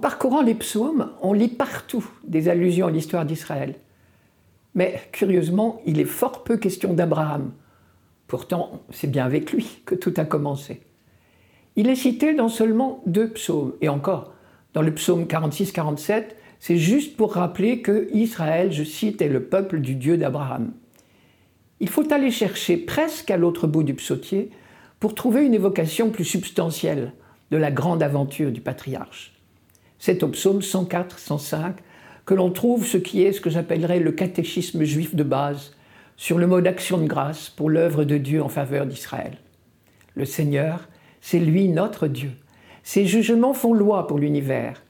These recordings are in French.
parcourant les psaumes, on lit partout des allusions à l'histoire d'Israël. Mais curieusement, il est fort peu question d'Abraham. Pourtant, c'est bien avec lui que tout a commencé. Il est cité dans seulement deux psaumes, et encore, dans le psaume 46-47, c'est juste pour rappeler que Israël, je cite, est le peuple du Dieu d'Abraham. Il faut aller chercher presque à l'autre bout du psautier pour trouver une évocation plus substantielle de la grande aventure du patriarche. C'est au psaume 104-105 que l'on trouve ce qui est ce que j'appellerais le catéchisme juif de base sur le mot d'action de grâce pour l'œuvre de Dieu en faveur d'Israël. Le Seigneur, c'est lui notre Dieu. Ses jugements font loi pour l'univers.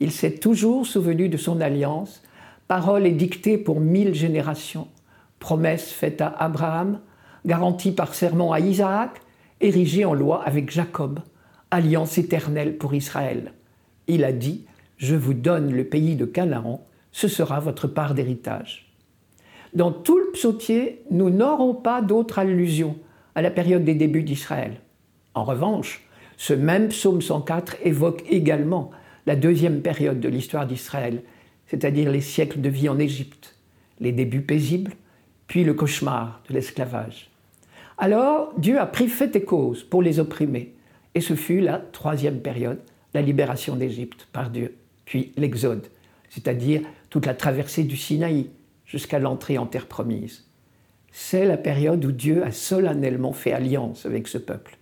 Il s'est toujours souvenu de son alliance, parole édictée pour mille générations, promesse faite à Abraham, garantie par serment à Isaac, érigée en loi avec Jacob, alliance éternelle pour Israël. Il a dit, Je vous donne le pays de Canaan, ce sera votre part d'héritage. Dans tout le psautier, nous n'aurons pas d'autre allusion à la période des débuts d'Israël. En revanche, ce même psaume 104 évoque également la deuxième période de l'histoire d'Israël, c'est-à-dire les siècles de vie en Égypte, les débuts paisibles, puis le cauchemar de l'esclavage. Alors Dieu a pris fait et cause pour les opprimer, et ce fut la troisième période, la libération d'Égypte par Dieu, puis l'Exode, c'est-à-dire toute la traversée du Sinaï, jusqu'à l'entrée en terre promise. C'est la période où Dieu a solennellement fait alliance avec ce peuple.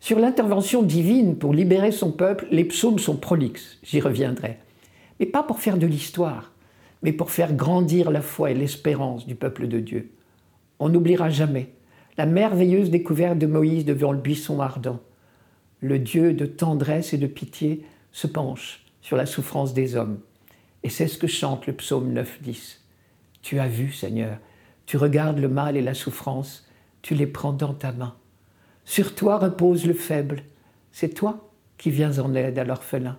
Sur l'intervention divine pour libérer son peuple, les psaumes sont prolixes, j'y reviendrai. Mais pas pour faire de l'histoire, mais pour faire grandir la foi et l'espérance du peuple de Dieu. On n'oubliera jamais la merveilleuse découverte de Moïse devant le buisson ardent. Le Dieu de tendresse et de pitié se penche sur la souffrance des hommes. Et c'est ce que chante le psaume 9-10. Tu as vu, Seigneur, tu regardes le mal et la souffrance, tu les prends dans ta main. Sur toi repose le faible, c'est toi qui viens en aide à l'orphelin.